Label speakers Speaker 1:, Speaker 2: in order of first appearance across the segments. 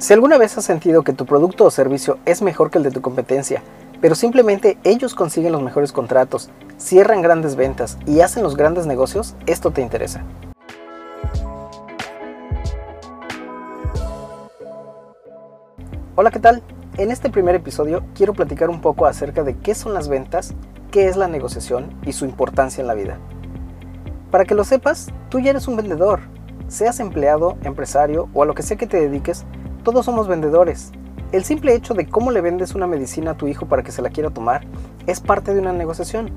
Speaker 1: Si alguna vez has sentido que tu producto o servicio es mejor que el de tu competencia, pero simplemente ellos consiguen los mejores contratos, cierran grandes ventas y hacen los grandes negocios, esto te interesa. Hola, ¿qué tal? En este primer episodio quiero platicar un poco acerca de qué son las ventas, qué es la negociación y su importancia en la vida. Para que lo sepas, tú ya eres un vendedor, seas empleado, empresario o a lo que sea que te dediques, todos somos vendedores. El simple hecho de cómo le vendes una medicina a tu hijo para que se la quiera tomar es parte de una negociación.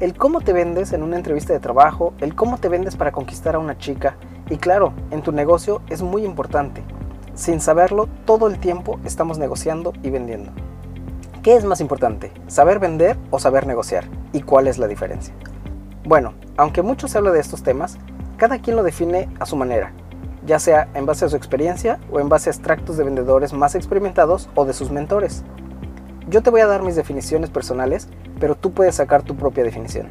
Speaker 1: El cómo te vendes en una entrevista de trabajo, el cómo te vendes para conquistar a una chica y claro, en tu negocio es muy importante. Sin saberlo, todo el tiempo estamos negociando y vendiendo. ¿Qué es más importante? ¿Saber vender o saber negociar? ¿Y cuál es la diferencia? Bueno, aunque mucho se habla de estos temas, cada quien lo define a su manera ya sea en base a su experiencia o en base a extractos de vendedores más experimentados o de sus mentores. Yo te voy a dar mis definiciones personales, pero tú puedes sacar tu propia definición.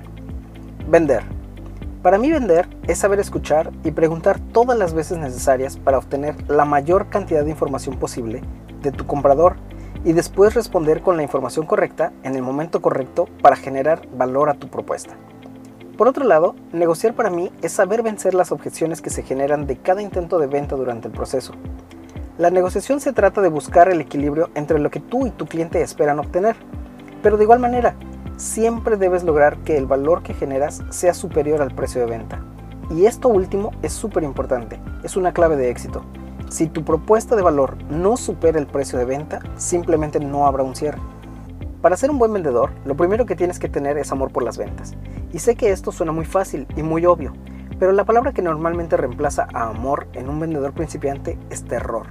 Speaker 1: Vender. Para mí vender es saber escuchar y preguntar todas las veces necesarias para obtener la mayor cantidad de información posible de tu comprador y después responder con la información correcta en el momento correcto para generar valor a tu propuesta. Por otro lado, negociar para mí es saber vencer las objeciones que se generan de cada intento de venta durante el proceso. La negociación se trata de buscar el equilibrio entre lo que tú y tu cliente esperan obtener, pero de igual manera, siempre debes lograr que el valor que generas sea superior al precio de venta. Y esto último es súper importante, es una clave de éxito. Si tu propuesta de valor no supera el precio de venta, simplemente no habrá un cierre. Para ser un buen vendedor, lo primero que tienes que tener es amor por las ventas. Y sé que esto suena muy fácil y muy obvio, pero la palabra que normalmente reemplaza a amor en un vendedor principiante es terror.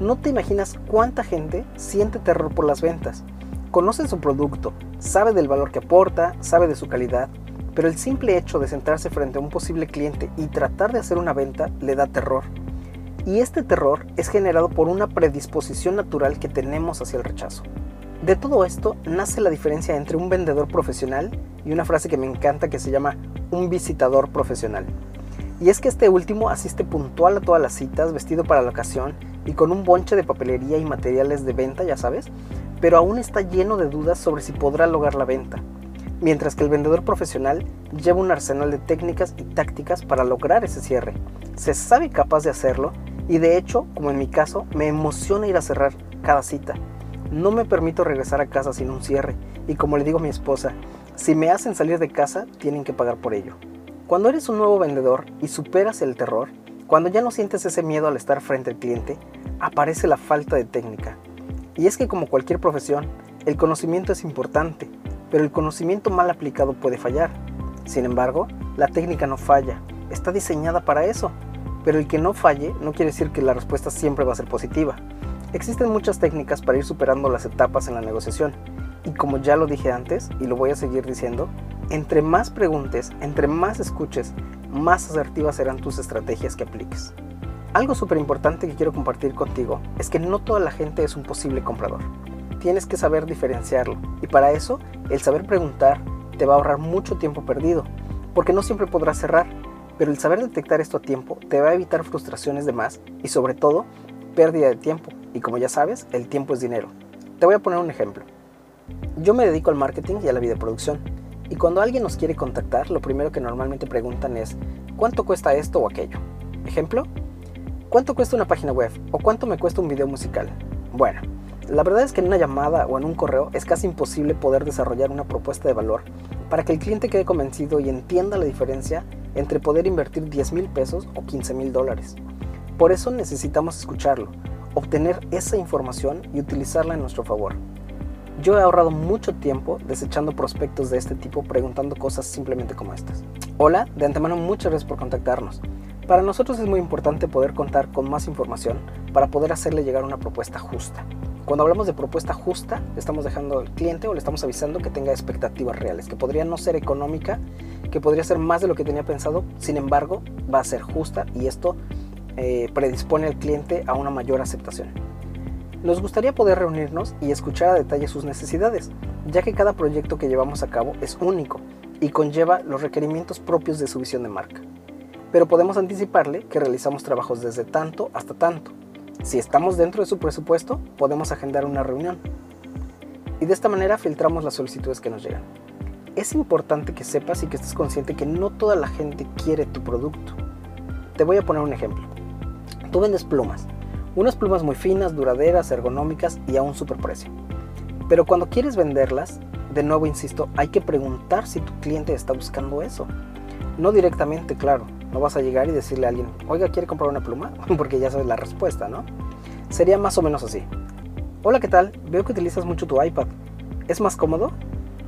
Speaker 1: No te imaginas cuánta gente siente terror por las ventas. Conoce su producto, sabe del valor que aporta, sabe de su calidad, pero el simple hecho de sentarse frente a un posible cliente y tratar de hacer una venta le da terror. Y este terror es generado por una predisposición natural que tenemos hacia el rechazo. De todo esto nace la diferencia entre un vendedor profesional y una frase que me encanta que se llama un visitador profesional. Y es que este último asiste puntual a todas las citas, vestido para la ocasión y con un bonche de papelería y materiales de venta, ya sabes, pero aún está lleno de dudas sobre si podrá lograr la venta. Mientras que el vendedor profesional lleva un arsenal de técnicas y tácticas para lograr ese cierre. Se sabe capaz de hacerlo y de hecho, como en mi caso, me emociona ir a cerrar cada cita no me permito regresar a casa sin un cierre y como le digo a mi esposa, si me hacen salir de casa, tienen que pagar por ello. Cuando eres un nuevo vendedor y superas el terror, cuando ya no sientes ese miedo al estar frente al cliente, aparece la falta de técnica. Y es que como cualquier profesión, el conocimiento es importante, pero el conocimiento mal aplicado puede fallar. Sin embargo, la técnica no falla, está diseñada para eso. Pero el que no falle no quiere decir que la respuesta siempre va a ser positiva. Existen muchas técnicas para ir superando las etapas en la negociación y como ya lo dije antes y lo voy a seguir diciendo, entre más preguntes, entre más escuches, más asertivas serán tus estrategias que apliques. Algo súper importante que quiero compartir contigo es que no toda la gente es un posible comprador. Tienes que saber diferenciarlo y para eso el saber preguntar te va a ahorrar mucho tiempo perdido, porque no siempre podrás cerrar, pero el saber detectar esto a tiempo te va a evitar frustraciones de más y sobre todo pérdida de tiempo, y como ya sabes, el tiempo es dinero. Te voy a poner un ejemplo. Yo me dedico al marketing y a la videoproducción. Y cuando alguien nos quiere contactar, lo primero que normalmente preguntan es, ¿cuánto cuesta esto o aquello? Ejemplo, ¿cuánto cuesta una página web? ¿O cuánto me cuesta un video musical? Bueno, la verdad es que en una llamada o en un correo es casi imposible poder desarrollar una propuesta de valor para que el cliente quede convencido y entienda la diferencia entre poder invertir 10 mil pesos o 15 mil dólares. Por eso necesitamos escucharlo, obtener esa información y utilizarla en nuestro favor. Yo he ahorrado mucho tiempo desechando prospectos de este tipo preguntando cosas simplemente como estas. Hola, de antemano muchas gracias por contactarnos. Para nosotros es muy importante poder contar con más información para poder hacerle llegar una propuesta justa. Cuando hablamos de propuesta justa, estamos dejando al cliente o le estamos avisando que tenga expectativas reales, que podría no ser económica, que podría ser más de lo que tenía pensado, sin embargo, va a ser justa y esto eh, predispone al cliente a una mayor aceptación. Nos gustaría poder reunirnos y escuchar a detalle sus necesidades, ya que cada proyecto que llevamos a cabo es único y conlleva los requerimientos propios de su visión de marca. Pero podemos anticiparle que realizamos trabajos desde tanto hasta tanto. Si estamos dentro de su presupuesto, podemos agendar una reunión. Y de esta manera filtramos las solicitudes que nos llegan. Es importante que sepas y que estés consciente que no toda la gente quiere tu producto. Te voy a poner un ejemplo. Tú vendes plumas. Unas plumas muy finas, duraderas, ergonómicas y a un superprecio. Pero cuando quieres venderlas, de nuevo insisto, hay que preguntar si tu cliente está buscando eso. No directamente, claro. No vas a llegar y decirle a alguien, oiga, ¿quiere comprar una pluma? Porque ya sabes la respuesta, ¿no? Sería más o menos así. Hola, ¿qué tal? Veo que utilizas mucho tu iPad. ¿Es más cómodo?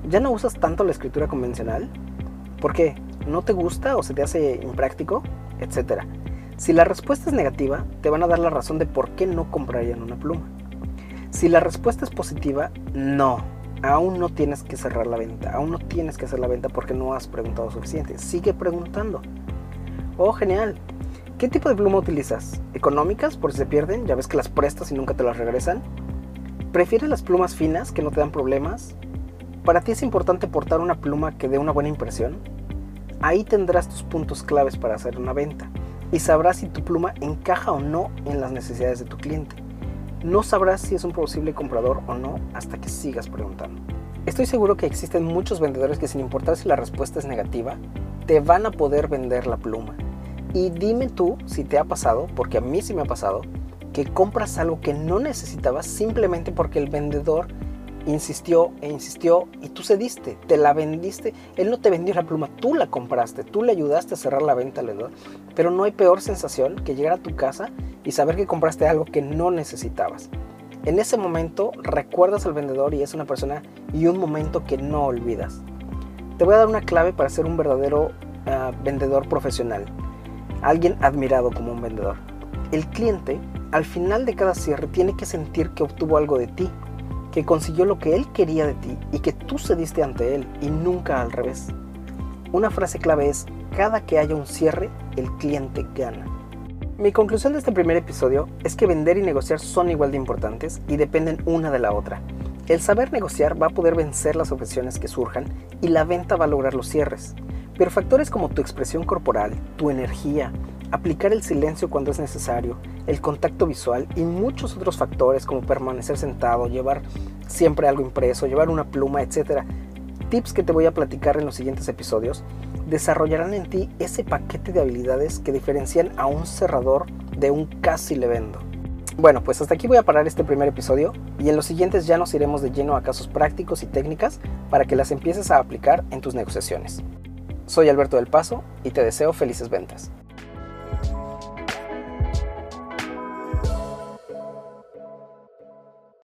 Speaker 1: ¿Ya no usas tanto la escritura convencional? ¿Por qué? ¿No te gusta o se te hace impráctico? Etcétera. Si la respuesta es negativa, te van a dar la razón de por qué no comprarían una pluma. Si la respuesta es positiva, no, aún no tienes que cerrar la venta, aún no tienes que hacer la venta porque no has preguntado suficiente. Sigue preguntando. Oh, genial. ¿Qué tipo de pluma utilizas? ¿Económicas por si se pierden? Ya ves que las prestas y nunca te las regresan. ¿Prefieres las plumas finas que no te dan problemas? ¿Para ti es importante portar una pluma que dé una buena impresión? Ahí tendrás tus puntos claves para hacer una venta y sabrás si tu pluma encaja o no en las necesidades de tu cliente. No sabrás si es un posible comprador o no hasta que sigas preguntando. Estoy seguro que existen muchos vendedores que sin importar si la respuesta es negativa, te van a poder vender la pluma. Y dime tú si te ha pasado, porque a mí sí me ha pasado, que compras algo que no necesitabas simplemente porque el vendedor insistió e insistió y tú cediste, te la vendiste. Él no te vendió la pluma, tú la compraste, tú le ayudaste a cerrar la venta al vendedor. Pero no hay peor sensación que llegar a tu casa y saber que compraste algo que no necesitabas. En ese momento recuerdas al vendedor y es una persona y un momento que no olvidas. Te voy a dar una clave para ser un verdadero ah, vendedor profesional, alguien admirado como un vendedor. El cliente al final de cada cierre tiene que sentir que obtuvo algo de ti, que consiguió lo que él quería de ti y que tú cediste ante él y nunca al revés. Una frase clave es, cada que haya un cierre, el cliente gana. Mi conclusión de este primer episodio es que vender y negociar son igual de importantes y dependen una de la otra. El saber negociar va a poder vencer las objeciones que surjan y la venta va a lograr los cierres. Pero factores como tu expresión corporal, tu energía, aplicar el silencio cuando es necesario, el contacto visual y muchos otros factores como permanecer sentado, llevar siempre algo impreso, llevar una pluma, etc. Tips que te voy a platicar en los siguientes episodios desarrollarán en ti ese paquete de habilidades que diferencian a un cerrador de un casi le vendo. Bueno, pues hasta aquí voy a parar este primer episodio y en los siguientes ya nos iremos de lleno a casos prácticos y técnicas para que las empieces a aplicar en tus negociaciones. Soy Alberto del Paso y te deseo felices ventas.